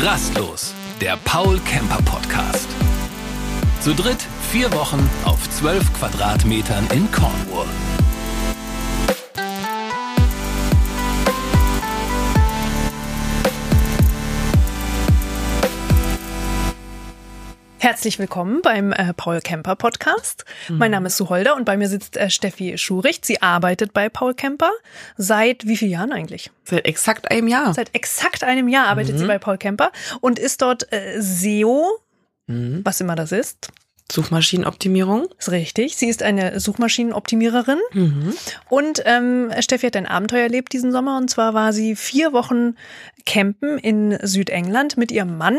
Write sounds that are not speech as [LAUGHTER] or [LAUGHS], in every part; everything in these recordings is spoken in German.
Rastlos, der Paul Camper Podcast. Zu dritt vier Wochen auf zwölf Quadratmetern in Cornwall. Herzlich willkommen beim äh, Paul Camper Podcast. Mhm. Mein Name ist Suholder und bei mir sitzt äh, Steffi Schuricht. Sie arbeitet bei Paul Camper. Seit wie vielen Jahren eigentlich? Seit exakt einem Jahr. Seit exakt einem Jahr arbeitet mhm. sie bei Paul Camper und ist dort äh, SEO, mhm. was immer das ist. Suchmaschinenoptimierung. Ist richtig. Sie ist eine Suchmaschinenoptimiererin. Mhm. Und ähm, Steffi hat ein Abenteuer erlebt diesen Sommer. Und zwar war sie vier Wochen campen in Südengland mit ihrem Mann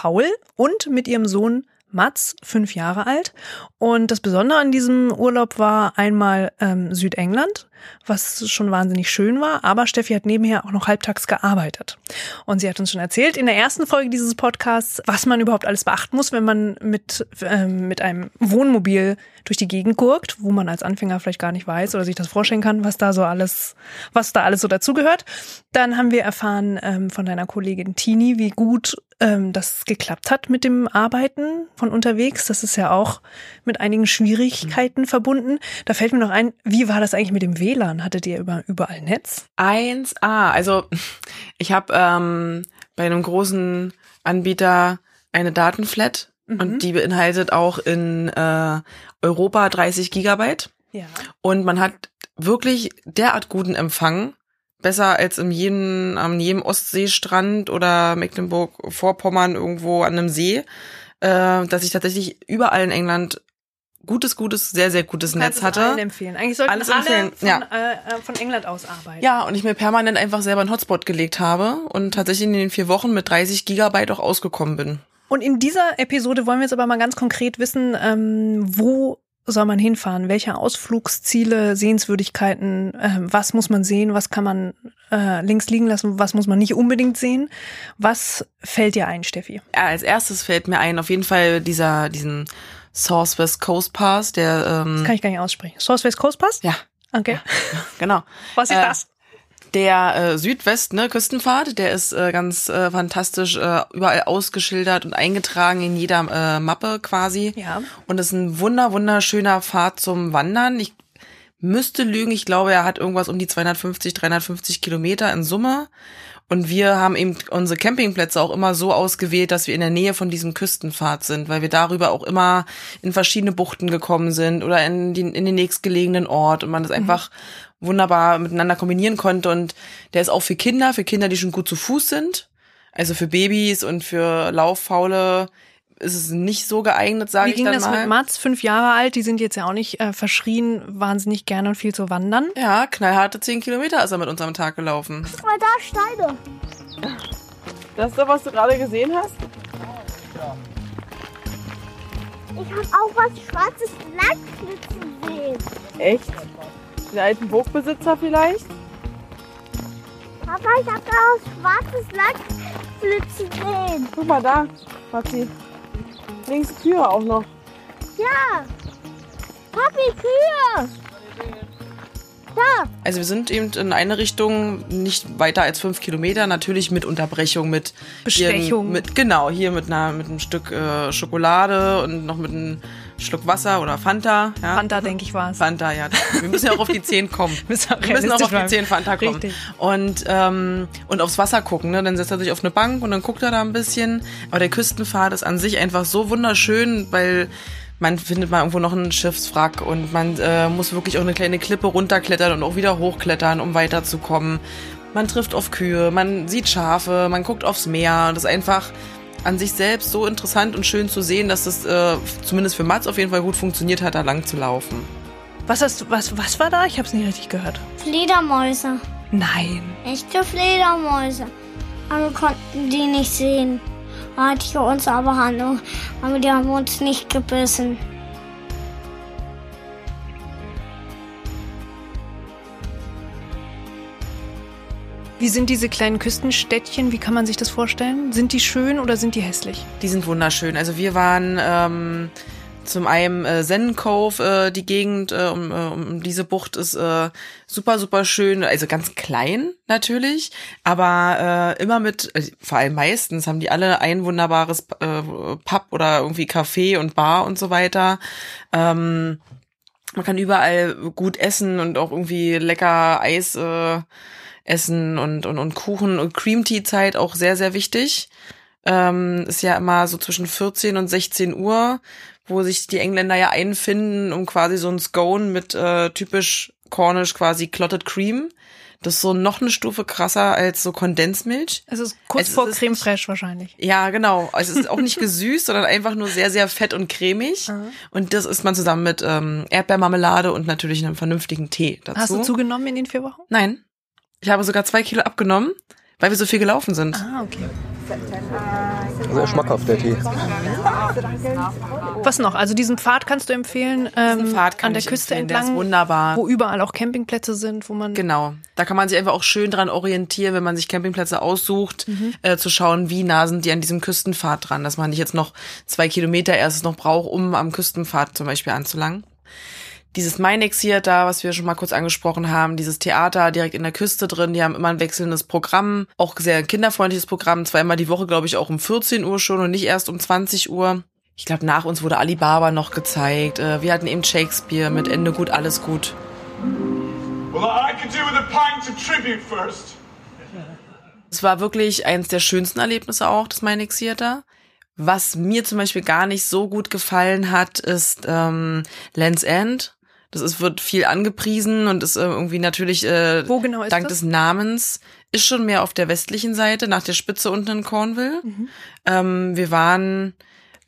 Paul und mit ihrem Sohn Mats, fünf Jahre alt. Und das Besondere an diesem Urlaub war einmal ähm, Südengland, was schon wahnsinnig schön war. Aber Steffi hat nebenher auch noch halbtags gearbeitet. Und sie hat uns schon erzählt in der ersten Folge dieses Podcasts, was man überhaupt alles beachten muss, wenn man mit, ähm, mit einem Wohnmobil durch die Gegend gurkt, wo man als Anfänger vielleicht gar nicht weiß oder sich das vorstellen kann, was da so alles, was da alles so dazugehört. Dann haben wir erfahren ähm, von deiner Kollegin Tini, wie gut ähm, das geklappt hat mit dem Arbeiten von unterwegs. Das ist ja auch mit einigen Schwierigkeiten mhm. verbunden. Da fällt mir noch ein, wie war das eigentlich mit dem WLAN? Hattet ihr über, überall Netz? 1A. Also ich habe ähm, bei einem großen Anbieter eine Datenflat mhm. und die beinhaltet auch in äh, Europa 30 Gigabyte. Ja. Und man hat wirklich derart guten Empfang, besser als in jedem, an jedem Ostseestrand oder Mecklenburg-Vorpommern irgendwo an einem See, äh, dass ich tatsächlich überall in England gutes, gutes, sehr, sehr gutes Netz hatte. Allen empfehlen. Eigentlich sollten Alles alle empfehlen. Von, ja. Äh, äh, von England aus arbeiten. Ja, und ich mir permanent einfach selber einen Hotspot gelegt habe und tatsächlich in den vier Wochen mit 30 Gigabyte auch ausgekommen bin. Und in dieser Episode wollen wir jetzt aber mal ganz konkret wissen, ähm, wo soll man hinfahren? Welche Ausflugsziele, Sehenswürdigkeiten, äh, was muss man sehen, was kann man äh, links liegen lassen, was muss man nicht unbedingt sehen? Was fällt dir ein, Steffi? Ja, als erstes fällt mir ein, auf jeden Fall dieser, diesen Source West Coast Pass, der ähm, Das kann ich gar nicht aussprechen. Source West Coast Pass? Ja. Okay. Ja, [LAUGHS] genau. Was ist äh, das? Der äh, Südwest, ne, Küstenpfad, der ist äh, ganz äh, fantastisch äh, überall ausgeschildert und eingetragen in jeder äh, Mappe quasi. Ja. Und ist ein wunder wunderschöner Pfad zum Wandern. Ich müsste lügen, ich glaube, er hat irgendwas um die 250, 350 Kilometer in Summe. Und wir haben eben unsere Campingplätze auch immer so ausgewählt, dass wir in der Nähe von diesem Küstenpfad sind, weil wir darüber auch immer in verschiedene Buchten gekommen sind oder in, die, in den nächstgelegenen Ort und man das mhm. einfach wunderbar miteinander kombinieren konnte. Und der ist auch für Kinder, für Kinder, die schon gut zu Fuß sind. Also für Babys und für Lauffaule ist es nicht so geeignet, sage ich dann mal. Wie ging das mit Mats, fünf Jahre alt? Die sind jetzt ja auch nicht äh, verschrien, wahnsinnig gerne und viel zu wandern. Ja, knallharte zehn Kilometer ist er mit uns am Tag gelaufen. Mal da Steine. Das ist doch, was du gerade gesehen hast? Ich habe auch was schwarzes Lackflitzen gesehen. Echt? Den alten Burgbesitzer vielleicht? Papa, ich habe da auch schwarzes Lackflitzen gesehen. Guck mal da, Papi. Links Kühe auch noch. Ja. Papi, Kühe. Da. Also wir sind eben in eine Richtung nicht weiter als fünf Kilometer, natürlich mit Unterbrechung, mit Bestechung. Hier, mit, genau, hier mit einer mit einem Stück äh, Schokolade und noch mit einem Schluck Wasser oder Fanta. Ja? Fanta, denke ich, war es. Fanta, ja. Wir müssen ja auch auf die Zehen kommen. [LAUGHS] wir müssen auch auf die Zehen Fanta kommen. Richtig. Und, ähm, und aufs Wasser gucken. Ne? Dann setzt er sich auf eine Bank und dann guckt er da ein bisschen. Aber der Küstenpfad ist an sich einfach so wunderschön, weil man findet mal irgendwo noch einen Schiffswrack und man äh, muss wirklich auch eine kleine Klippe runterklettern und auch wieder hochklettern, um weiterzukommen. Man trifft auf Kühe, man sieht Schafe, man guckt aufs Meer. Das ist einfach an sich selbst so interessant und schön zu sehen, dass das äh, zumindest für Mats auf jeden Fall gut funktioniert hat, da lang zu laufen. Was hast du, was, was war da? Ich habe es nicht richtig gehört. Fledermäuse. Nein. Echte Fledermäuse. Aber wir konnten die nicht sehen. Hatte ich uns aber Hand, aber die haben uns nicht gebissen. Wie sind diese kleinen Küstenstädtchen? Wie kann man sich das vorstellen? Sind die schön oder sind die hässlich? Die sind wunderschön. Also wir waren ähm, Zum einen äh, Zen Cove, äh, die Gegend äh, um, äh, um diese Bucht ist äh, super, super schön. Also ganz klein natürlich, aber äh, immer mit, äh, vor allem meistens haben die alle ein wunderbares äh, Pub oder irgendwie Café und Bar und so weiter. Ähm, man kann überall gut essen und auch irgendwie lecker Eis äh, essen und, und, und Kuchen und Cream Tea Zeit auch sehr, sehr wichtig. Ähm, ist ja immer so zwischen 14 und 16 Uhr, wo sich die Engländer ja einfinden, um quasi so ein Scone mit äh, typisch Cornish quasi Clotted Cream. Das ist so noch eine Stufe krasser als so Kondensmilch. Es ist kurz Es vor ist- Creme Fraiche wahrscheinlich. Ja, genau. Es ist auch nicht [LAUGHS] gesüßt, sondern einfach nur sehr, sehr fett und cremig. Und das isst man zusammen mit ähm, Erdbeermarmelade und natürlich einem vernünftigen Tee dazu. Hast du zugenommen in den vier Wochen? Nein. Ich habe sogar zwei Kilo abgenommen, weil wir so viel gelaufen sind. Ah, okay. Sehr schmackhaft, der Tee. Was noch? Also diesen Pfad kannst du empfehlen ähm, Pfad kann an der ich Küste empfehlen, der ist entlang, wunderbar. wo überall auch Campingplätze sind, wo man Genau. Da kann man sich einfach auch schön dran orientieren, wenn man sich Campingplätze aussucht, äh, zu schauen, wie nah sind die an diesem Küstenpfad dran, dass man nicht jetzt noch zwei Kilometer erstes noch braucht, um am Küstenpfad zum Beispiel anzulangen. Dieses Minex hier, da, was wir schon mal kurz angesprochen haben, dieses Theater direkt in der Küste drin, die haben immer ein wechselndes Programm, auch sehr kinderfreundliches Programm, zweimal die Woche, glaube ich, auch um 14 Uhr schon und nicht erst um 20 Uhr. Ich glaube, nach uns wurde Alibaba noch gezeigt. Äh, wir hatten eben Shakespeare mit Ende gut, alles gut. Well, I could do with a pint of tribute first. Es war wirklich eines der schönsten Erlebnisse auch, das Minex Theater. Was mir zum Beispiel gar nicht so gut gefallen hat, ist ähm, Land's End. Das ist, wird viel angepriesen und ist äh, irgendwie natürlich äh, Wo genau ist dank das? des Namens ist schon mehr auf der westlichen Seite, nach der Spitze unten in Cornwall. Mhm. Ähm, wir waren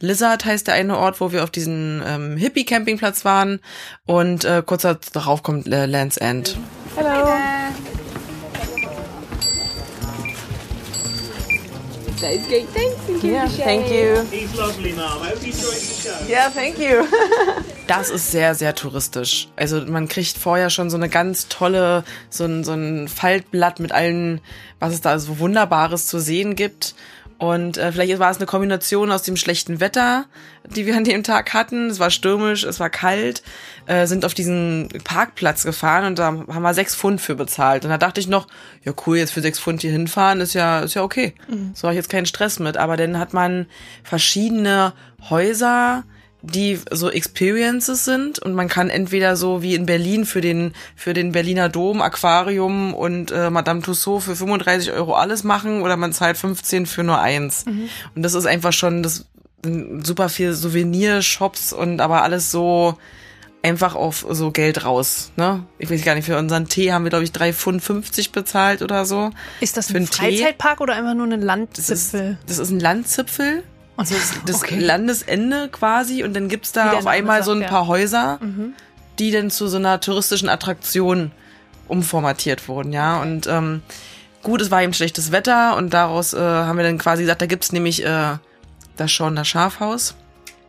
Lizard heißt der eine Ort, wo wir auf diesem ähm, Hippie-Campingplatz waren und äh, kurz darauf kommt äh, Land's End. Yeah, thank you. He's lovely, Mum. I hope you enjoyed the show. Yeah, thank you. [LAUGHS] Das ist sehr, sehr touristisch. Also man kriegt vorher schon so eine ganz tolle, so ein, so ein Faltblatt mit allen, was es da so Wunderbares zu sehen gibt. Und äh, vielleicht war es eine Kombination aus dem schlechten Wetter, die wir an dem Tag hatten. Es war stürmisch, es war kalt, äh, sind auf diesen Parkplatz gefahren und da haben wir sechs Pfund für bezahlt. Und da dachte ich noch, ja cool, jetzt für sechs Pfund hier hinfahren, ist ja, ist ja okay. So habe ich jetzt keinen Stress mit. Aber dann hat man verschiedene Häuser, die so Experiences sind und man kann entweder so wie in Berlin für den für den Berliner Dom, Aquarium und äh, Madame Tussauds für 35 Euro alles machen oder man zahlt 15 für nur eins. Und das ist einfach schon das super viel Souvenirshops und aber alles so einfach auf so Geld raus. Ne? Ich weiß gar nicht, für unseren Tee haben wir, glaube ich, 3,50 Pfund bezahlt oder so. Ist das Für ein einen Tee? Freizeitpark oder einfach nur eine Das ist, Landzipfel? das ist ein Landzipfel. Also das, Okay. Landesende quasi und dann gibt's Wie da auf einmal so ein sagt, paar ja. Häuser, die dann zu so einer touristischen Attraktion umformatiert wurden, ja. Und ähm, gut, es war eben schlechtes Wetter und daraus äh, haben wir dann quasi gesagt, da gibt's nämlich äh, das Schorner Schafhaus.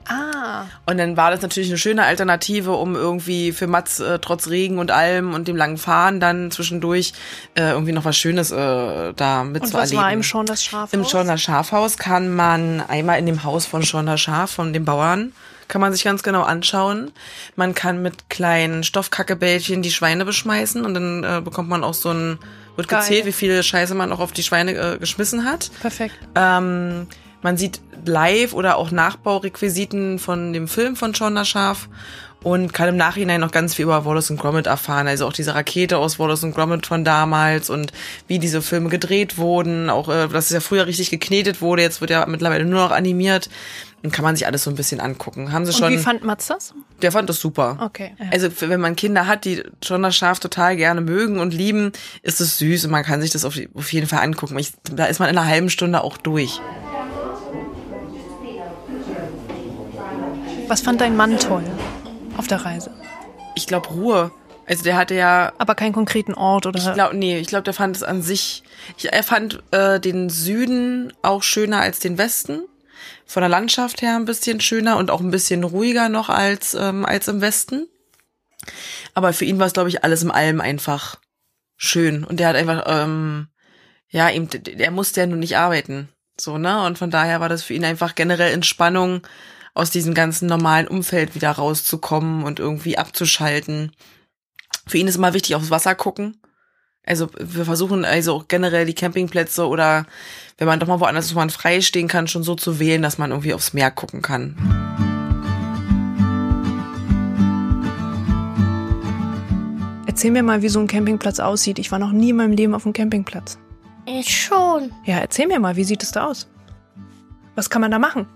Ah, Und dann war das natürlich eine schöne Alternative, um irgendwie für Mats äh, trotz Regen und allem und dem langen Fahren dann zwischendurch äh, irgendwie noch was Schönes äh, da und mitzuerleben. was war im schon das Schaf? Im Schorner Schafhaus kann man einmal in dem Haus von Schorner Schaf, von den Bauern, kann man sich ganz genau anschauen. Man kann mit kleinen Stoffkackebällchen die Schweine beschmeißen und dann äh, bekommt man auch so ein, wird Geil. gezählt, wie viel Scheiße man auch auf die Schweine äh, geschmissen hat. Perfekt. Ähm, man sieht live oder auch Nachbaurequisiten von dem Film von Schorner Schaf und kann im Nachhinein noch ganz viel über Wallace und Gromit erfahren. Also auch diese Rakete aus Wallace und Gromit von damals und wie diese Filme gedreht wurden. Auch, äh, dass es ja früher richtig geknetet wurde. Jetzt wird ja mittlerweile nur noch animiert. Dann kann man sich alles so ein bisschen angucken. Haben sie Und schon, wie fand Mats das? der fand das super. Okay. Ja. Also wenn man Kinder hat, die schon das Schaf total gerne mögen und lieben, ist es süß und man kann sich das auf, auf jeden Fall angucken. Ich, da ist man in einer halben Stunde auch durch. Was fand dein Mann toll auf der Reise? Ich glaube Ruhe. Also der hatte ja, Aber keinen konkreten Ort oder? ich glaube, nee, ich glaube, der fand es an sich. Ich, er fand äh, den Süden auch schöner als den Westen. Von der Landschaft her ein bisschen schöner und auch ein bisschen ruhiger noch als ähm, als im Westen. Aber für ihn war es, glaube ich, alles im Allem einfach schön. Und der hat einfach, ähm, ja, ihm, der musste ja nur nicht arbeiten. So, ne? Und von daher war das für ihn einfach generell Entspannung aus diesem ganzen normalen Umfeld wieder rauszukommen und irgendwie abzuschalten. Für ihn ist immer wichtig, aufs Wasser gucken. Also wir versuchen also auch generell die Campingplätze oder wenn man doch mal woanders ist, wo man frei stehen kann, schon so zu wählen, dass man irgendwie aufs Meer gucken kann. Erzähl mir mal, wie so ein Campingplatz aussieht. Ich war noch nie in meinem Leben auf einem Campingplatz. Ich schon. Ja, erzähl mir mal, wie sieht es da aus? Was kann man da machen?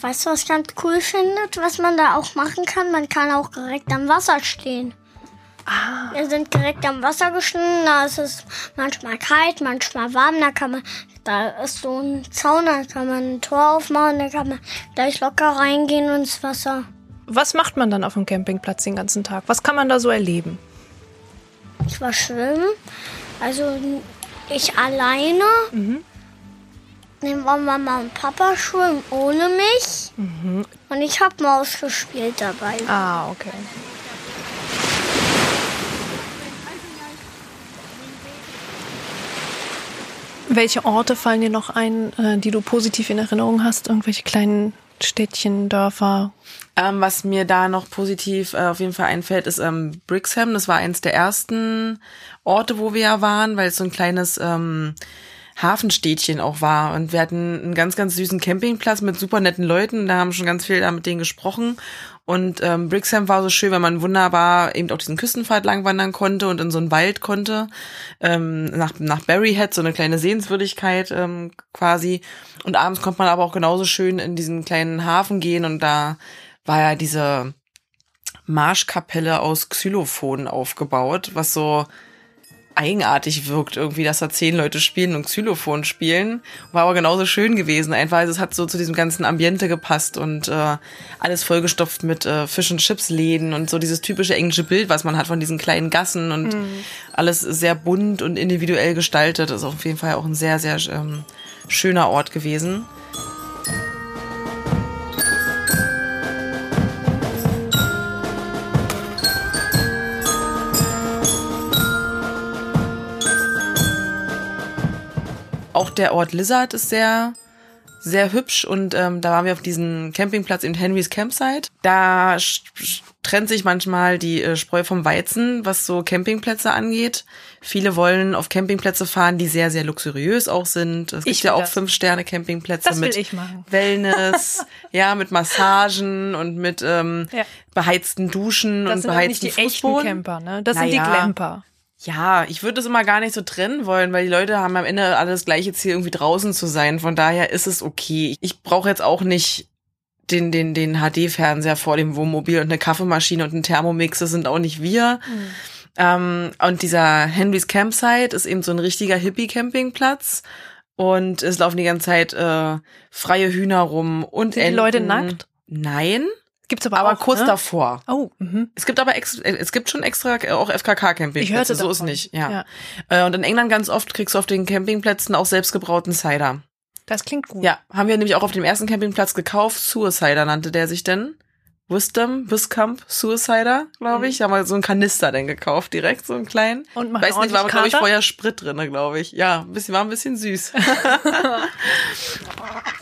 Weißt du, was ich ganz cool findet, was man da auch machen kann? Man kann auch direkt am Wasser stehen. Ah. Wir sind direkt am Wasser gestanden, da ist es manchmal kalt, manchmal warm, da kann man, da ist so ein Zaun, da kann man ein Tor aufmachen, da kann man gleich locker reingehen ins Wasser. Was macht man dann auf dem Campingplatz den ganzen Tag? Was kann man da so erleben? Ich war schwimmen, also ich alleine. Dann waren Mama und Papa schwimmen ohne mich. Und ich habe Maus gespielt dabei. Ah, okay. Welche Orte fallen dir noch ein, äh, die du positiv in Erinnerung hast? Irgendwelche kleinen Städtchen, Dörfer? Ähm, was mir da noch positiv äh, auf jeden Fall einfällt, ist ähm, Brixham. Das war eins der ersten Orte, wo wir ja waren, weil es so ein kleines ähm, Hafenstädtchen auch war. Und wir hatten einen ganz, ganz süßen Campingplatz mit super netten Leuten. Da haben schon ganz viel da mit denen gesprochen. Und ähm, Brixham war so schön, weil man wunderbar eben auch diesen Küstenpfad langwandern konnte und in so einen Wald konnte. Ähm, nach, nach Berryhead, so eine kleine Sehenswürdigkeit ähm, quasi. Und abends konnte man aber auch genauso schön in diesen kleinen Hafen gehen und da war ja diese Marschkapelle aus Xylophonen aufgebaut, was so eigenartig wirkt irgendwie, dass da zehn Leute spielen und Xylophon spielen. War aber genauso schön gewesen, einfach. Also es hat so zu diesem ganzen Ambiente gepasst und äh, alles vollgestopft mit äh, Fish and Chips Läden und so dieses typische englische Bild, was man hat von diesen kleinen Gassen und alles sehr bunt und individuell gestaltet. Ist auf jeden Fall auch ein sehr, sehr ähm, schöner Ort gewesen. Der Ort Lizard ist sehr, sehr hübsch und ähm, da waren wir auf diesem Campingplatz in Henrys Campsite. Da trennt sich manchmal die äh, Spreu vom Weizen, was so Campingplätze angeht. Viele wollen auf Campingplätze fahren, die sehr, sehr luxuriös auch sind. Es gibt Ich ja will auch das. Fünf-Sterne-Campingplätze Das mit. Wellness, [LAUGHS] ja, mit Massagen und mit ähm, Ja. beheizten Duschen Das und sind aber nicht beheizten die echten Fußboden. Camper, ne? Das sind die Naja. Glamper. Ja, ich würde es immer gar nicht so trennen wollen, weil die Leute haben am Ende alles gleiche Ziel, irgendwie draußen zu sein. Von daher ist es okay. Ich brauche jetzt auch nicht den, den, den HD-Fernseher vor dem Wohnmobil und eine Kaffeemaschine und ein Thermomix. Das sind auch nicht wir. Ähm, und dieser Henrys Campsite ist eben so ein richtiger Hippie-Campingplatz. Und es laufen die ganze Zeit äh, freie Hühner rum und Sind die Enten. Leute nackt? Nein, Gibt's aber, aber auch, kurz ne? davor. Oh, mhm. Es gibt aber ex äh, es gibt schon extra äh, auch FKK-Campingplätze. Ich hörte so ist davon. nicht. Ja. Ja. Äh, Und in England ganz oft kriegst du auf den Campingplätzen auch selbstgebrauten Cider. Das klingt gut. Ja, haben wir nämlich auch auf dem ersten Campingplatz gekauft. Suicider nannte der sich denn. Wisdom, Wiscamp, Suicider, glaube ich. Da haben wir so einen Kanister dann gekauft, direkt so einen kleinen. Und macht Weiß nicht, war glaube ich vorher Sprit drinne, glaube ich. Ja, ein bisschen war ein bisschen süß. [LAUGHS] [LAUGHS]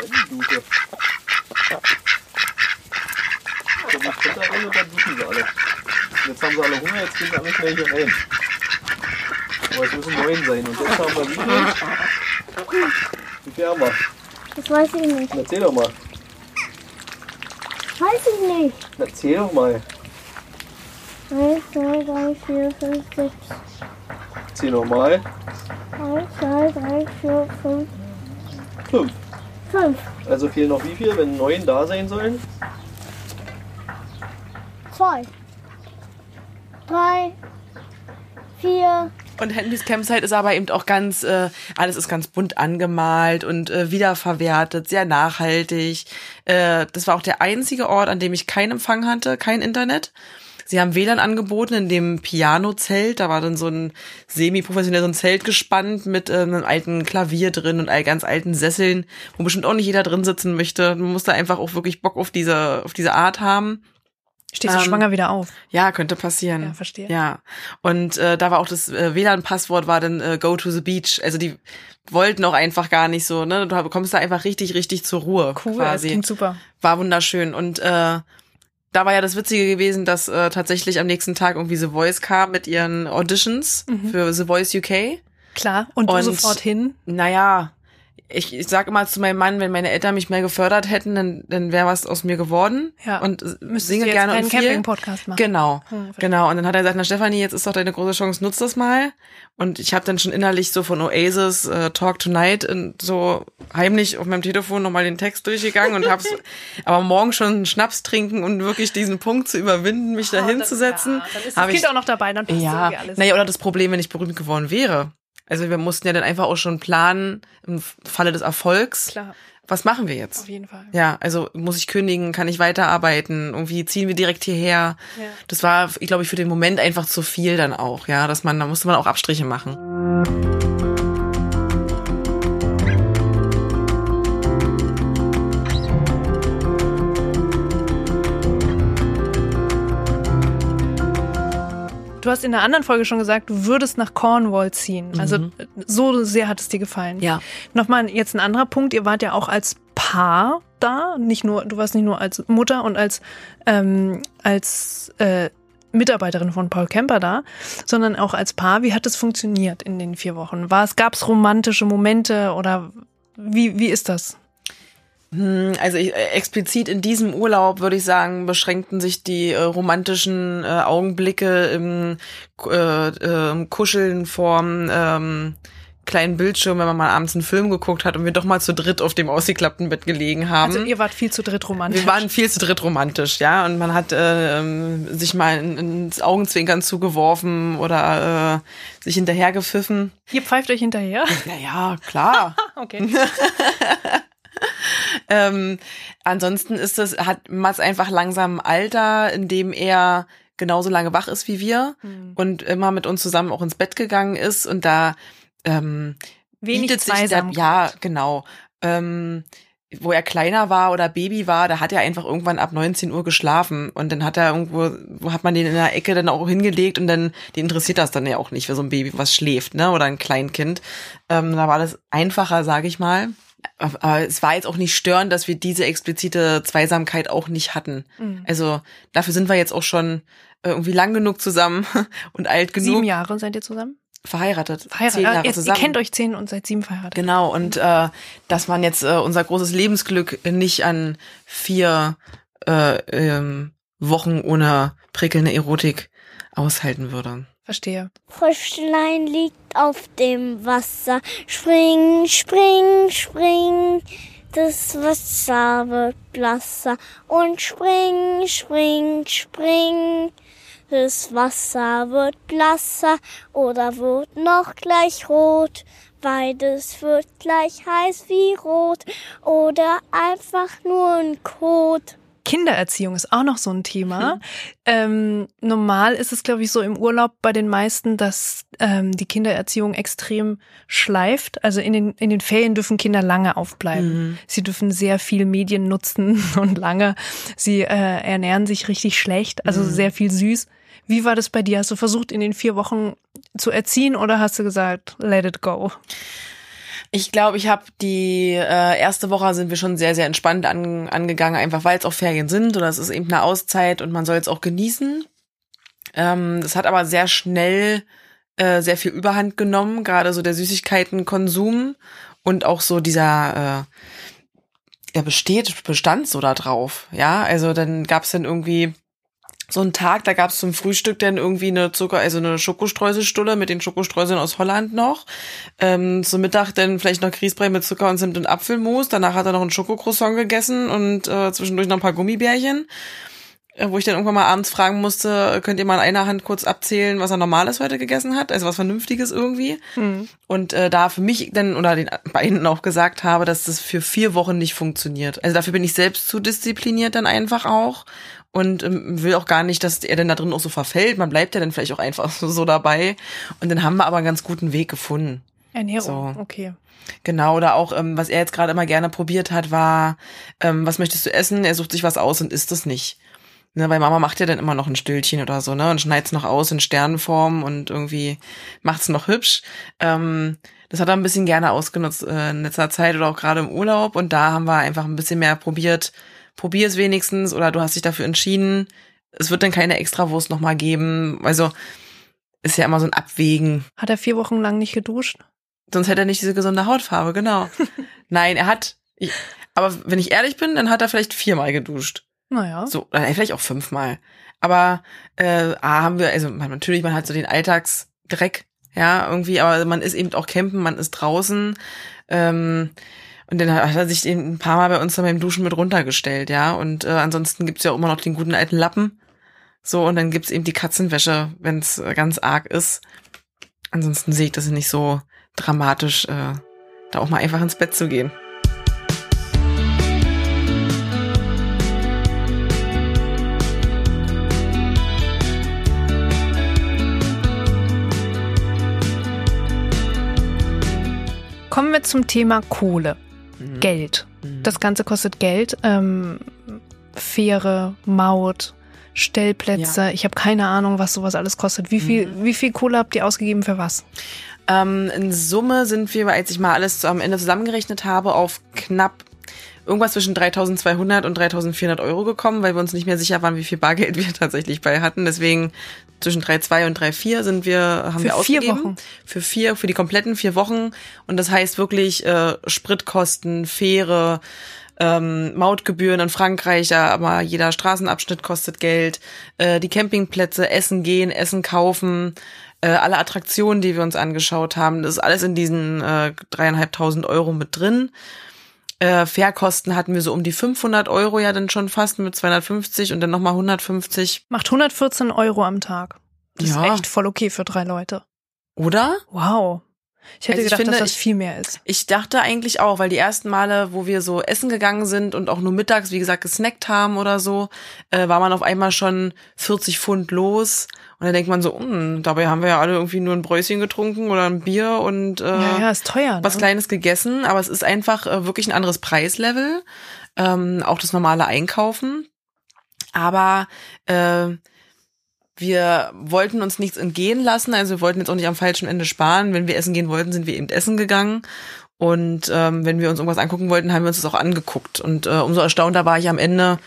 Dusche. So, die rein und dann duschen sie alle. Jetzt haben sie alle Hunger, jetzt gehen sie alle schnell hier rein. Aber es müssen neun sein. Und jetzt haben wir wie viel? Wie viel haben wir? Das weiß ich nicht. Erzähl doch mal. Weiß ich nicht. Erzähl doch mal. 1, 2, 3, 4, 5, 6. Erzähl doch mal. 1, 2, 3, 4, 5, Fünf. 5. Also fehlen noch wie viel, wenn neun da sein sollen? 2. 3. 4. Und Henrys Campsite ist aber eben auch ganz, äh, alles ist ganz bunt angemalt und äh, wiederverwertet, sehr nachhaltig. Äh, das war auch der einzige Ort, an dem ich keinen Empfang hatte, kein Internet. Sie haben WLAN angeboten in dem Piano-Zelt. Da war dann so ein semi-professionell so ein Zelt gespannt mit äh, einem alten Klavier drin und all ganz alten Sesseln, wo bestimmt auch nicht jeder drin sitzen möchte. Man muss da einfach auch wirklich Bock auf diese, auf diese Art haben. Stehst du Ähm, schwanger wieder auf? Ja, könnte passieren. Ja, verstehe. Ja. Und äh, da war auch das äh, WLAN-Passwort war dann äh, Go to the Beach. Also die wollten auch einfach gar nicht so, ne? Du kommst da einfach richtig, richtig zur Ruhe. Cool, das quasi. klingt super. War wunderschön. Und äh, da war ja das Witzige gewesen, dass äh, tatsächlich am nächsten Tag irgendwie The Voice kam mit ihren Auditions Mhm. für The Voice UK. Klar. Und du Und- sofort hin? Naja, ich, ich sag immer zu meinem Mann, wenn meine Eltern mich mehr gefördert hätten, dann, dann wäre was aus mir geworden. Ja. Und Müsstest singe gerne und viel. Camping-Podcast machen. Genau, Hm, genau. Und dann hat er gesagt, na Stefanie, jetzt ist doch deine große Chance, nutz das mal. Und ich habe dann schon innerlich so von Oasis äh, Talk Tonight in, so heimlich auf meinem Telefon nochmal den Text durchgegangen und hab's [LAUGHS] aber morgen schon einen Schnaps trinken und wirklich diesen Punkt zu überwinden, mich da Oh, dann- hinzusetzen. Ja, dann ist das Kind auch noch dabei, dann passt ja, irgendwie alles. naja, oder das Problem, wenn ich berühmt geworden wäre. Also wir mussten ja dann einfach auch schon planen, im Falle des Erfolgs, Klar, was machen wir jetzt? auf jeden Fall. Ja, also muss ich kündigen, kann ich weiterarbeiten, irgendwie ziehen wir direkt hierher. Ja. Das war, ich glaube ich, für den Moment einfach zu viel dann auch, ja, dass man, da musste man auch Abstriche machen. Du hast in einer anderen Folge schon gesagt, du würdest nach Cornwall ziehen. Also äh, so sehr hat es dir gefallen. Mhm. Ja. Nochmal jetzt ein anderer Punkt. Ihr wart ja auch als Paar da. Nicht nur, du warst nicht nur als Mutter und als, ähm, als äh, Mitarbeiterin von Paul Kemper da, sondern auch als Paar. Wie hat das funktioniert in den vier Wochen? War es, gab es romantische Momente oder wie, wie ist das? Hm, Also ich, äh, explizit in diesem Urlaub würde ich sagen, beschränkten sich die äh, romantischen äh, Augenblicke im äh, äh, Kuscheln vorm ähm, kleinen Bildschirm, wenn man mal abends einen Film geguckt hat und wir doch mal zu dritt auf dem ausgeklappten Bett gelegen haben. Also ihr wart viel zu dritt romantisch. Wir waren viel zu dritt romantisch, ja. Und man hat äh, ähm, sich mal in, ins Augenzwinkern zugeworfen oder sich hinterhergepfiffen. ihr pfeift euch hinterher. Naja, klar. [LAUGHS] Okay. [LAUGHS] [LAUGHS] ähm, ansonsten ist es, hat Mats einfach langsam ein Alter, in dem er genauso lange wach ist wie wir und immer mit uns zusammen auch ins Bett gegangen ist und da ähm, Wenig bietet sich Zweisamkeit. ja genau ähm, wo er kleiner war oder Baby war, da hat er einfach irgendwann ab 19 Uhr geschlafen und dann hat er irgendwo, wo hat man den in der Ecke dann auch hingelegt und dann, die interessiert das dann ja auch nicht, für so ein Baby, was schläft, ne, oder ein Kleinkind. Ähm, da war das einfacher, sage ich mal. Aber es war jetzt auch nicht störend, dass wir diese explizite Zweisamkeit auch nicht hatten. Mhm. Also dafür sind wir jetzt auch schon irgendwie lang genug zusammen [LAUGHS] und alt genug Sieben Jahre seid ihr zusammen? verheiratet. Verheiratet. Zehn Ah, Jahre jetzt, ihr zusammen. kennt euch zehn und seit sieben verheiratet. Genau, und äh, dass man jetzt äh, unser großes Lebensglück nicht an vier äh, ähm, Wochen ohne prickelnde Erotik aushalten würde. Verstehe. Fröschlein liegt auf dem Wasser. Spring, spring, spring. Das Wasser wird blasser. Und spring, spring, spring. Das Wasser wird blasser oder wird noch gleich rot. Beides wird gleich heiß wie rot oder einfach nur ein Kot. Kindererziehung ist auch noch so ein Thema. Ähm, normal ist es, glaube ich, so im Urlaub bei den meisten, dass ähm, die Kindererziehung extrem schleift. Also in den, in den Ferien dürfen Kinder lange aufbleiben. Sie dürfen sehr viel Medien nutzen [LAUGHS] und lange. Sie äh, ernähren sich richtig schlecht, also sehr viel süß. Wie war das bei dir? Hast du versucht, in den vier Wochen zu erziehen oder hast du gesagt, let it go? Ich glaube, ich habe die äh, erste Woche sind wir schon sehr, sehr entspannt an, angegangen, einfach weil es auch Ferien sind oder es ist eben eine Auszeit und man soll es auch genießen. Ähm, das hat aber sehr schnell äh, sehr viel Überhand genommen, gerade so der Süßigkeitenkonsum und auch so dieser, äh, er besteht, bestand so da drauf. Ja, also dann gab's dann irgendwie so einen Tag, da gab's zum Frühstück dann irgendwie eine Zucker, also eine Schokostreuselstulle mit den Schokostreuseln aus Holland noch. Ähm, zum Mittag dann vielleicht noch Grießbrei mit Zucker und Zimt und Apfelmus. Danach hat er noch ein Schokocroissant gegessen und äh, zwischendurch noch ein paar Gummibärchen. Äh, wo ich dann irgendwann mal abends fragen musste, könnt ihr mal in einer Hand kurz abzählen, was er Normales heute gegessen hat? Also was Vernünftiges irgendwie. Und äh, da für mich dann oder den beiden auch gesagt habe, dass das für vier Wochen nicht funktioniert. Also dafür bin ich selbst zu diszipliniert dann einfach auch und ähm, will auch gar nicht, dass er dann da drin auch so verfällt. Man bleibt ja dann vielleicht auch einfach so, [LAUGHS] so dabei. Und dann haben wir aber einen ganz guten Weg gefunden. Ernährung, So. okay. Genau, oder auch, ähm, was er jetzt gerade immer gerne probiert hat, war, ähm, was möchtest du essen? Er sucht sich was aus und isst es nicht. Ne, weil Mama macht ja dann immer noch ein Stüllchen oder so, ne? Und schneid's noch aus in Sternenform und irgendwie macht's noch hübsch. Ähm, das hat er ein bisschen gerne ausgenutzt äh, in letzter Zeit oder auch gerade im Urlaub. Und da haben wir einfach ein bisschen mehr probiert. Probier es wenigstens oder du hast dich dafür entschieden. Es wird dann keine Extrawurst nochmal geben. Also ist ja immer so ein Abwägen. Hat er vier Wochen lang nicht geduscht? Sonst hätte er nicht diese gesunde Hautfarbe, genau. [LAUGHS] Nein, er hat. Ich, aber wenn ich ehrlich bin, dann hat er vielleicht viermal geduscht. Naja. So, vielleicht auch fünfmal. Aber äh, A, haben wir, also man, natürlich, man hat so den Alltagsdreck, ja, irgendwie, aber man ist eben auch campen, man ist draußen. Ähm, und dann hat er sich eben ein paar Mal bei uns beim Duschen mit runtergestellt, ja. Und äh, ansonsten gibt's ja immer noch den guten alten Lappen. So, und dann gibt's eben die Katzenwäsche, wenn's äh, ganz arg ist. Ansonsten sehe ich das nicht so dramatisch, äh, da auch mal einfach ins Bett zu gehen. Kommen wir zum Thema Kohle. Mhm. Geld. Das Ganze kostet Geld. Ähm, Fähre, Maut, Stellplätze. Ich habe keine Ahnung, was sowas alles kostet. Wie viel, Mhm. wie viel Kohle habt ihr ausgegeben für was? Ähm, in Summe sind wir, als ich mal alles am Ende zusammengerechnet habe, auf knapp irgendwas zwischen 3200 und 3400 Euro gekommen, weil wir uns nicht mehr sicher waren, wie viel Bargeld [LAUGHS] wir tatsächlich bei hatten. Deswegen zwischen 3,2 und 3,4 sind wir, haben Für wir vier ausgegeben. Wochen? Für vier, für die kompletten vier Wochen. Und das heißt wirklich äh, Spritkosten, Fähre, ähm, Mautgebühren in Frankreich, ja, aber jeder Straßenabschnitt kostet Geld, äh, die Campingplätze, Essen gehen, Essen kaufen, äh, alle Attraktionen, die wir uns angeschaut haben, das ist alles in diesen äh, dreieinhalbtausend Euro mit drin. Äh, Fährkosten hatten wir so um die 500 Euro ja dann schon fast mit 250 und dann nochmal 150. Macht 114 Euro am Tag. Das Ja. ist echt voll okay für drei Leute. Oder? Wow. Ich hätte Also ich gedacht, finde, dass das ich- viel mehr ist. Ich dachte eigentlich auch, weil die ersten Male, wo wir so essen gegangen sind und auch nur mittags, wie gesagt, gesnackt haben oder so, äh, war man auf einmal schon 40 Pfund los. Und dann denkt man so, hm, dabei haben wir ja alle irgendwie nur ein Bräuschen getrunken oder ein Bier und äh, ja, ja, ist teuer. was ne? Kleines gegessen. Aber es ist einfach äh, wirklich ein anderes Preislevel. Ähm, auch das normale Einkaufen. Aber äh, wir wollten uns nichts entgehen lassen, also wir wollten jetzt auch nicht am falschen Ende sparen. Wenn wir essen gehen wollten, sind wir eben essen gegangen. Und ähm, wenn wir uns irgendwas angucken wollten, haben wir uns das auch angeguckt. Und äh, umso erstaunter war ich am Ende,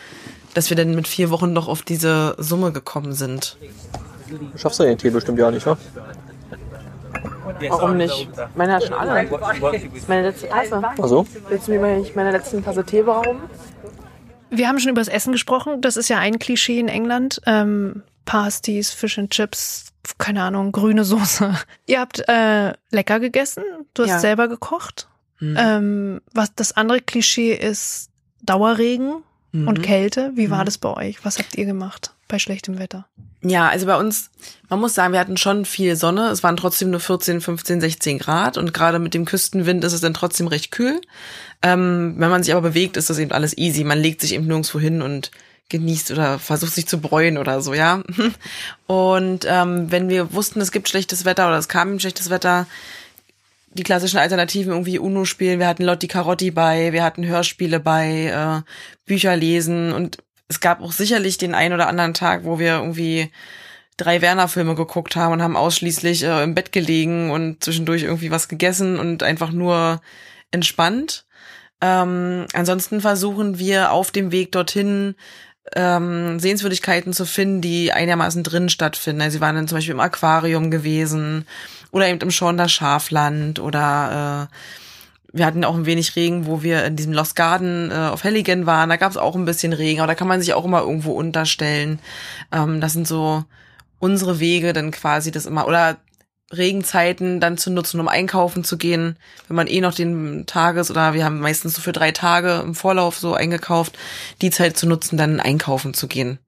dass wir dann mit vier Wochen doch auf diese Summe gekommen sind. Du schaffst ja den Tee bestimmt ja nicht, wa? Warum nicht? Meine hat schon alle. Das ist meine letzte Tasse. Also? Willst du mir mal nicht meine letzten Tasse Tee berauben? Wir haben schon über das Essen gesprochen. Das ist ja ein Klischee in England. Ähm, Pasties, Fish and Chips, keine Ahnung, grüne Soße. [LAUGHS] Ihr habt äh, lecker gegessen. Du hast Ja. selber gekocht. Hm. Ähm, was das andere Klischee ist Dauerregen und Mhm. Kälte. Wie war das bei euch? Was habt ihr gemacht bei schlechtem Wetter? Ja, also bei uns, man muss sagen, wir hatten schon viel Sonne. Es waren trotzdem nur 14, 15, 16 Grad und gerade mit dem Küstenwind ist es dann trotzdem recht kühl. Ähm, wenn man sich aber bewegt, ist das eben alles easy. Man legt sich eben nirgendwo hin und genießt oder versucht sich zu bräuen oder so, ja. [LAUGHS] Und ähm, wenn wir wussten, es gibt schlechtes Wetter oder es kam schlechtes Wetter, die klassischen Alternativen irgendwie Uno spielen, wir hatten Lotti Carotti bei, wir hatten Hörspiele bei, äh, Bücher lesen und es gab auch sicherlich den einen oder anderen Tag, wo wir irgendwie drei Werner-Filme geguckt haben und haben ausschließlich äh, im Bett gelegen und zwischendurch irgendwie was gegessen und einfach nur entspannt. Ähm, ansonsten versuchen wir auf dem Weg dorthin ähm, Sehenswürdigkeiten zu finden, die einigermaßen drin stattfinden. Also sie waren dann zum Beispiel im Aquarium gewesen oder eben im Schornder Schafland oder äh, wir hatten auch ein wenig Regen, wo wir in diesem Lost Garden äh, auf Helligen waren. Da gab es auch ein bisschen Regen, aber da kann man sich auch immer irgendwo unterstellen. Ähm, das sind so unsere Wege, dann quasi das immer oder Regenzeiten dann zu nutzen, um einkaufen zu gehen, wenn man eh noch den Tages- oder wir haben meistens so für drei Tage im Vorlauf so eingekauft, die Zeit zu nutzen, dann einkaufen zu gehen.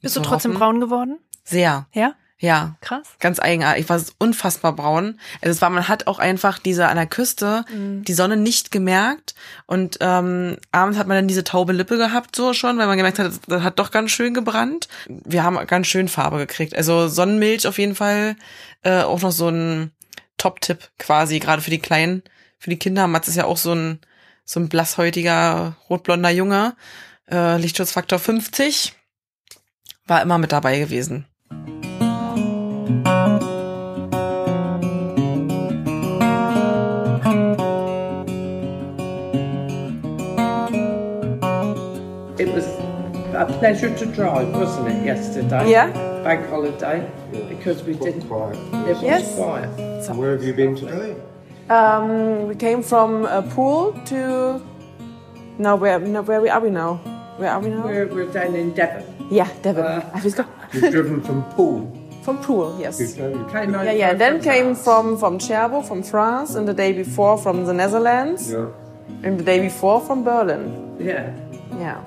Bist du trotzdem hoffen. braun geworden? Sehr, Ja? Ja. Krass. Ganz eigenartig. Ich war unfassbar braun. Also es war, man hat auch einfach diese an der Küste die Sonne nicht gemerkt. Und ähm, abends hat man dann diese taube Lippe gehabt, so schon, weil man gemerkt hat, das hat doch ganz schön gebrannt. Wir haben ganz schön Farbe gekriegt. Also Sonnenmilch auf jeden Fall. Äh, auch noch so ein Top-Tipp quasi, gerade für die Kleinen. Für die Kinder. Mats ist ja auch so ein, so ein blasshäutiger, rotblonder Junge. Äh, Lichtschutzfaktor 50. war immer mit dabei gewesen. It was a pleasure to drive, wasn't it, yesterday? Yeah. Bank holiday, because we didn't. It was Yes. quiet. Where have you been today? Um, we came from a pool to. No, where? No, where we are we now? Where are we now? We're, we're down in Devon. yeah, Devon. Uh, I was go- You've driven from Poole. from pool, yes. You've driven- Came Yeah, yeah. over Then from came France. from from Cherbourg, from France, and the day before from the Netherlands, Yeah. and the day before from Berlin. Yeah, Yeah.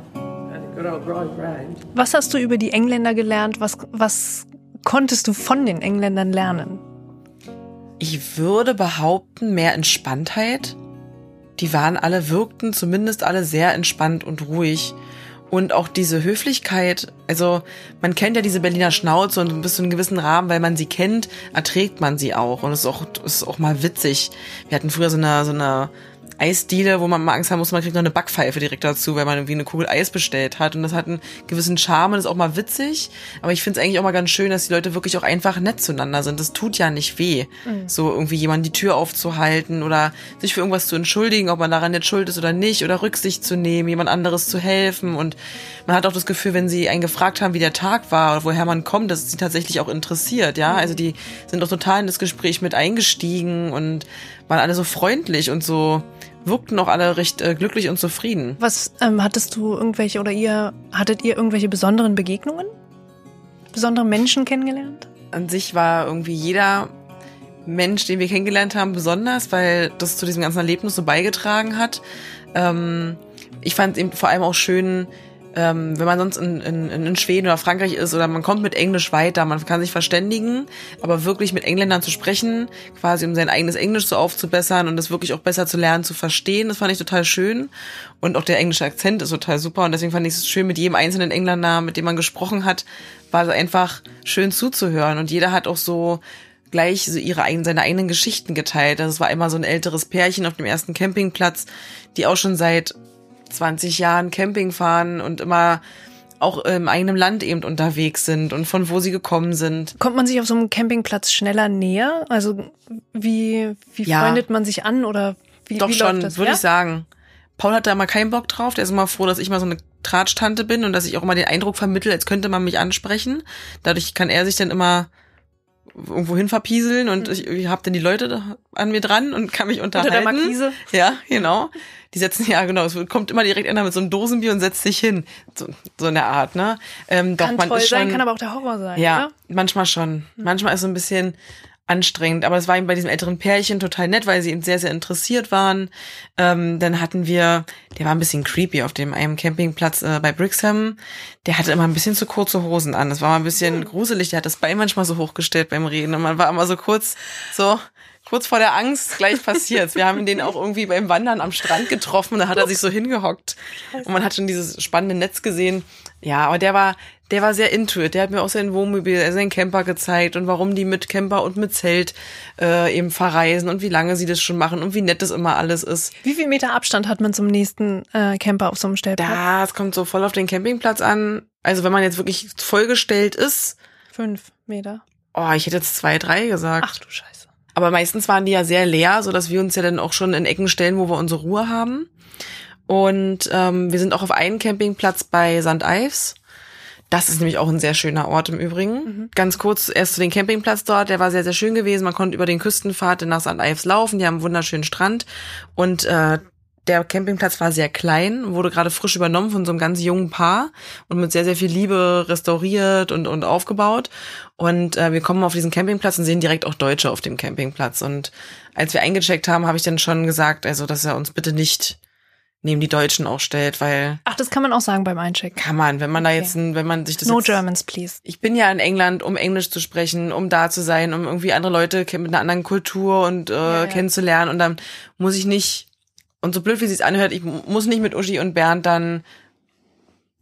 Was hast du über die Engländer gelernt? Was, was konntest du von den Engländern lernen? Ich würde behaupten, mehr Entspanntheit. Die waren alle, wirkten zumindest alle sehr entspannt und ruhig. Und auch diese Höflichkeit, also man kennt ja diese Berliner Schnauze und bis zu einem gewissen Rahmen, weil man sie kennt, erträgt man sie auch. Und es ist auch, es ist auch mal witzig. Wir hatten früher so eine, so eine Eisdiele, wo man mal Angst haben muss, man kriegt noch eine Backpfeife direkt dazu, weil man irgendwie eine Kugel Eis bestellt hat. Und das hat einen gewissen Charme und ist auch mal witzig. Aber ich finde es eigentlich auch mal ganz schön, dass die Leute wirklich auch einfach nett zueinander sind. Das tut ja nicht weh, so irgendwie jemand die Tür aufzuhalten oder sich für irgendwas zu entschuldigen, ob man daran jetzt schuld ist oder nicht, oder Rücksicht zu nehmen, jemand anderes zu helfen. Und man hat auch das Gefühl, wenn sie einen gefragt haben, wie der Tag war oder woher man kommt, dass es sie tatsächlich auch interessiert. Ja, also die sind auch total in das Gespräch mit eingestiegen und waren alle so freundlich und so wirkten auch alle recht äh, glücklich und zufrieden. Was ähm, hattest du irgendwelche oder ihr hattet ihr irgendwelche besonderen Begegnungen? Besondere Menschen kennengelernt? An sich war irgendwie jeder Mensch, den wir kennengelernt haben, besonders, weil das zu diesem ganzen Erlebnis so beigetragen hat. Ähm, ich fand eben vor allem auch schön, ähm, wenn man sonst in, in, in Schweden oder Frankreich ist oder man kommt mit Englisch weiter, man kann sich verständigen, aber wirklich mit Engländern zu sprechen, quasi um sein eigenes Englisch so aufzubessern und das wirklich auch besser zu lernen, zu verstehen, das fand ich total schön. Und auch der englische Akzent ist total super und deswegen fand ich es schön, mit jedem einzelnen Engländer, mit dem man gesprochen hat, war es einfach schön zuzuhören und jeder hat auch so gleich so ihre eigenen, seine eigenen Geschichten geteilt. Also es war immer so ein älteres Pärchen auf dem ersten Campingplatz, die auch schon seit 20 Jahren Camping fahren und immer auch im eigenen Land eben unterwegs sind und von wo sie gekommen sind. Kommt man sich auf so einem Campingplatz schneller näher? Also wie, wie Ja. freundet man sich an oder wie, Doch wie schon, würde ja? ich sagen. Paul hat da mal keinen Bock drauf. Der ist immer froh, dass ich mal so eine Tratsch-Tante bin und dass ich auch immer den Eindruck vermittle, als könnte man mich ansprechen. Dadurch kann er sich dann immer irgendwo hin verpieseln und ich, ich habe dann die Leute an mir dran und kann mich unterhalten. der Markise. Ja, genau. Die setzen, [LAUGHS] ja genau, es kommt immer direkt einer mit so einem Dosenbier und setzt sich hin. So, so in der Art, ne? Ähm, doch, Kann man toll ist sein, schon, kann aber auch der Horror sein. ja, Oder? manchmal schon. Manchmal ist es ein bisschen anstrengend, aber es war eben bei diesem älteren Pärchen total nett, weil sie eben sehr, sehr interessiert waren. Ähm, dann hatten wir, der war ein bisschen creepy auf dem einem Campingplatz äh, bei Brixham. Der hatte immer ein bisschen zu kurze Hosen an. Das war mal ein bisschen gruselig. Der hat das Bein manchmal so hochgestellt beim Reden und man war immer so kurz so kurz vor der Angst, gleich passiert's. Wir haben den auch irgendwie beim Wandern am Strand getroffen, da hat er sich so hingehockt. Und man hat schon dieses spannende Netz gesehen. Ja, aber der war, der war sehr intuit. Der hat mir auch sein Wohnmobil, äh, seinen Camper gezeigt und warum die mit Camper und mit Zelt äh, eben verreisen und wie lange sie das schon machen und wie nett das immer alles ist. Wie viel Meter Abstand hat man zum nächsten äh, Camper auf so einem Stellplatz? Da, es kommt so voll auf den Campingplatz an. Also wenn man jetzt wirklich vollgestellt ist, Fünf Meter. oh, ich hätte jetzt zwei, drei gesagt. Ach du Scheiße. Aber meistens waren die ja sehr leer, so dass wir uns ja dann auch schon in Ecken stellen, wo wir unsere Ruhe haben. Und ähm, wir sind auch auf einen Campingplatz bei St. Ives. Das ist nämlich auch ein sehr schöner Ort im Übrigen. Ganz kurz erst zu den Campingplatz dort. Der war sehr, sehr schön gewesen. Man konnte über den Küstenpfad nach St. Ives laufen. Die haben einen wunderschönen Strand. Und äh, der Campingplatz war sehr klein, wurde gerade frisch übernommen von so einem ganz jungen Paar und mit sehr, sehr viel Liebe restauriert und, und aufgebaut. Und äh, wir kommen auf diesen Campingplatz und sehen direkt auch Deutsche auf dem Campingplatz. Und als wir eingecheckt haben, habe ich dann schon gesagt, also dass er uns bitte nicht neben die Deutschen auch stellt, weil Ach, das kann man auch sagen beim Einchecken. kann man, wenn man da Okay. jetzt, ein, wenn man sich das No jetzt, Germans, please. ich bin ja in England, um Englisch zu sprechen, um da zu sein, um irgendwie andere Leute mit einer anderen Kultur und äh, ja. kennenzulernen. Und dann muss ich nicht, und so blöd wie sich's anhört, ich mu- muss nicht mit Uschi und Bernd dann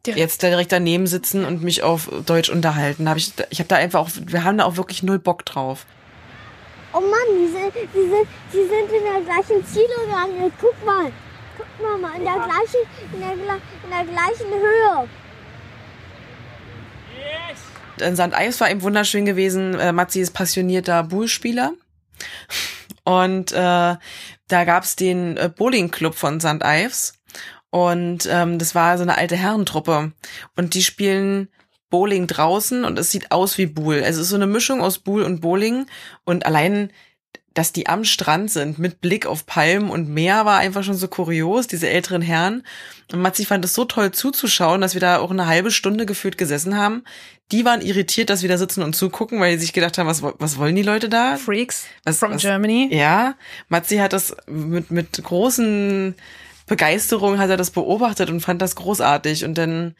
Direkt. jetzt direkt daneben sitzen und mich auf Deutsch unterhalten. Hab ich, ich habe da einfach auch, wir haben da auch wirklich null Bock drauf. Oh Mann, die sind, die sind, die sind in der gleichen Ziele gelandet. Guck mal. Guck mal, mal in der gleichen, in der, in der gleichen Höhe. Yes! in St. Ives war eben wunderschön gewesen. Äh, Matzi ist passionierter Bullspieler. [LAUGHS] Und äh, da gab's den äh, Bowling-Club von St. Ives. Und ähm, das war so eine alte Herrentruppe. Und die spielen Bowling draußen und es sieht aus wie Bull. Also es ist so eine Mischung aus Bull und Bowling. Und allein dass die am Strand sind mit Blick auf Palmen und Meer war einfach schon so kurios, diese älteren Herren. Und Matzi fand es so toll zuzuschauen, dass wir da auch eine halbe Stunde gefühlt gesessen haben. Die waren irritiert, dass wir da sitzen und zugucken, weil die sich gedacht haben, was, was wollen die Leute da? Freaks Was- from was- Germany. Ja, Matzi hat das mit, mit großen Begeisterung hat er das beobachtet und fand das großartig. Und dann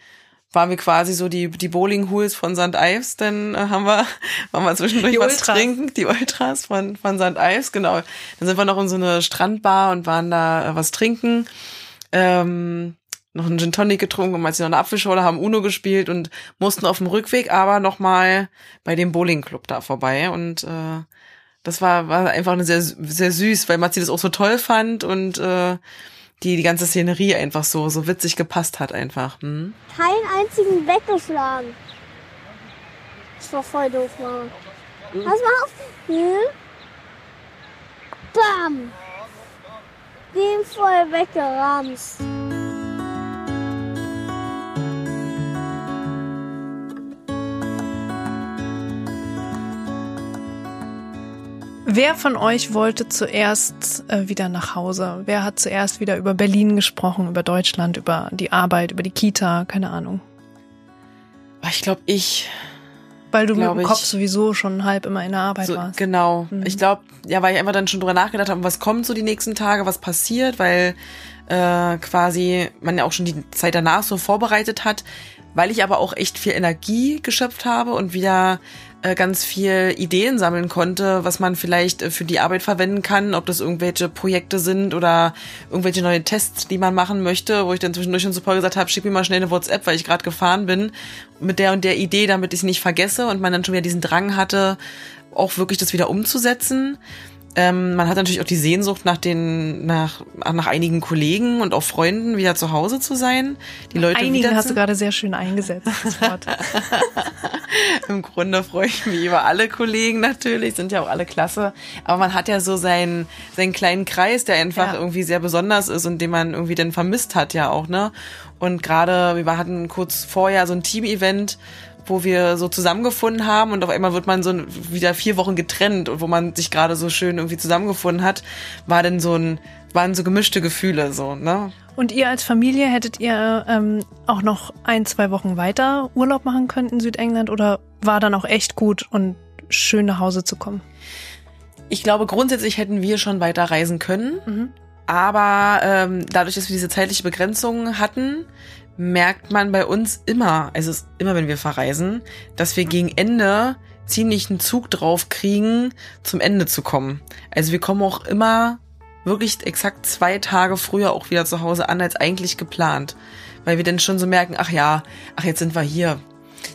waren wir quasi so die, die Bowling-Hools von St. Ives, dann äh, haben wir, [LAUGHS] waren wir zwischendurch Die was Ultras. trinken, die Ultras von, von St. Ives, genau. Dann sind wir noch in so eine Strandbar und waren da äh, was trinken. Ähm, noch einen Gin Tonic getrunken und als noch eine Apfelschorle haben Uno gespielt und mussten auf dem Rückweg aber noch mal bei dem Bowling Club da vorbei und äh, das war, war einfach eine sehr, sehr süß, weil Matzi das auch so toll fand und äh, die, die ganze Szenerie einfach so, so witzig gepasst hat einfach. Hm? Keinen einzigen weggeschlagen. Das war voll doof, Mama. Pass mal auf. Hier. Bam. Den voll weggeramst. Wer von euch wollte zuerst äh, wieder nach Hause? Wer hat zuerst wieder über Berlin gesprochen, über Deutschland, über die Arbeit, über die Kita? Keine Ahnung. Ich glaube, ich Weil du mit dem ich. Kopf sowieso schon halb immer in der Arbeit so, warst. genau. Mhm. Ich glaube, ja, weil ich einfach dann schon drüber nachgedacht habe, was kommt so die nächsten Tage, was passiert, weil äh, quasi man ja auch schon die Zeit danach so vorbereitet hat, weil ich aber auch echt viel Energie geschöpft habe und wieder ganz viel Ideen sammeln konnte, was man vielleicht äh, für die Arbeit verwenden kann, ob das irgendwelche Projekte sind oder irgendwelche neue Tests, die man machen möchte, wo ich dann zwischendurch schon Paul gesagt habe, schick mir mal schnell eine WhatsApp, weil ich gerade gefahren bin, mit der und der Idee, damit ich es nicht vergesse und man dann schon wieder diesen Drang hatte, auch wirklich das wieder umzusetzen. Ähm, man hat natürlich auch die Sehnsucht nach den, nach, nach einigen Kollegen und auch Freunden wieder zu Hause zu sein. Die Leute Einige wieder hast du gerade sehr schön eingesetzt, das Wort. [LAUGHS] Im Grunde freue ich mich über alle Kollegen natürlich, sind ja auch alle klasse. Aber man hat ja so seinen, seinen kleinen Kreis, der einfach Ja. irgendwie sehr besonders ist und den man irgendwie dann vermisst hat ja auch, ne? Und gerade, wir hatten kurz vorher so ein Team-Event, wo wir so zusammengefunden haben und auf einmal wird man so wieder vier Wochen getrennt und wo man sich gerade so schön irgendwie zusammengefunden hat, war dann so ein, waren so gemischte Gefühle so, ne? Und ihr als Familie hättet ihr ähm, auch noch ein, zwei Wochen weiter Urlaub machen können in Südengland oder war dann auch echt gut und schön nach Hause zu kommen? Ich glaube, grundsätzlich hätten wir schon weiter reisen können. Mhm. Aber ähm, dadurch, dass wir diese zeitliche Begrenzung hatten, merkt man bei uns immer, also immer, wenn wir verreisen, dass wir gegen Ende ziemlich einen Zug drauf kriegen, zum Ende zu kommen. Also wir kommen auch immer wirklich exakt zwei Tage früher auch wieder zu Hause an, als eigentlich geplant. Weil wir dann schon so merken, ach ja, ach jetzt sind wir hier.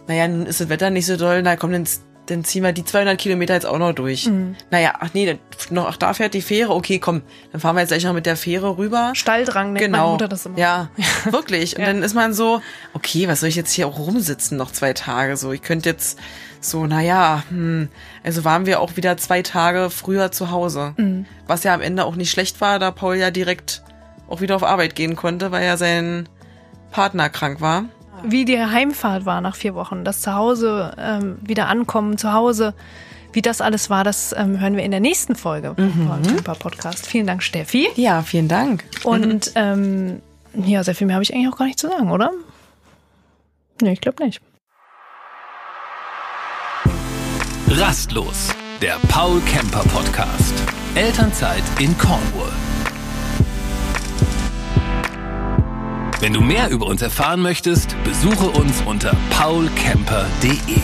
Naja, nun ist das Wetter nicht so doll, na komm, dann, dann ziehen wir die 200 Kilometer jetzt auch noch durch. Naja, ach nee, noch, ach da fährt die Fähre, okay, komm, dann fahren wir jetzt gleich noch mit der Fähre rüber. Stalldrang nennt meine Genau. Mutter das immer. [LAUGHS] Ja, wirklich. Und Ja. dann ist man so, okay, was soll ich jetzt hier auch rumsitzen noch zwei Tage? So, ich könnte jetzt so, naja, hm, also waren wir auch wieder zwei Tage früher zu Hause. Mhm. Was ja am Ende auch nicht schlecht war, da Paul ja direkt auch wieder auf Arbeit gehen konnte, weil ja sein Partner krank war. Wie die Heimfahrt war nach vier Wochen, das Zuhause ähm, wieder ankommen, zu Hause, wie das alles war, das ähm, hören wir in der nächsten Folge vom Super Podcast. Vielen Dank, Steffi. Ja, vielen Dank. Und ähm, ja, sehr viel mehr habe ich eigentlich auch gar nicht zu sagen, oder? Nee, ich glaube nicht. Rastlos, der Paul Kemper Podcast. Elternzeit in Cornwall. Wenn du mehr über uns erfahren möchtest, besuche uns unter paulkemper.de.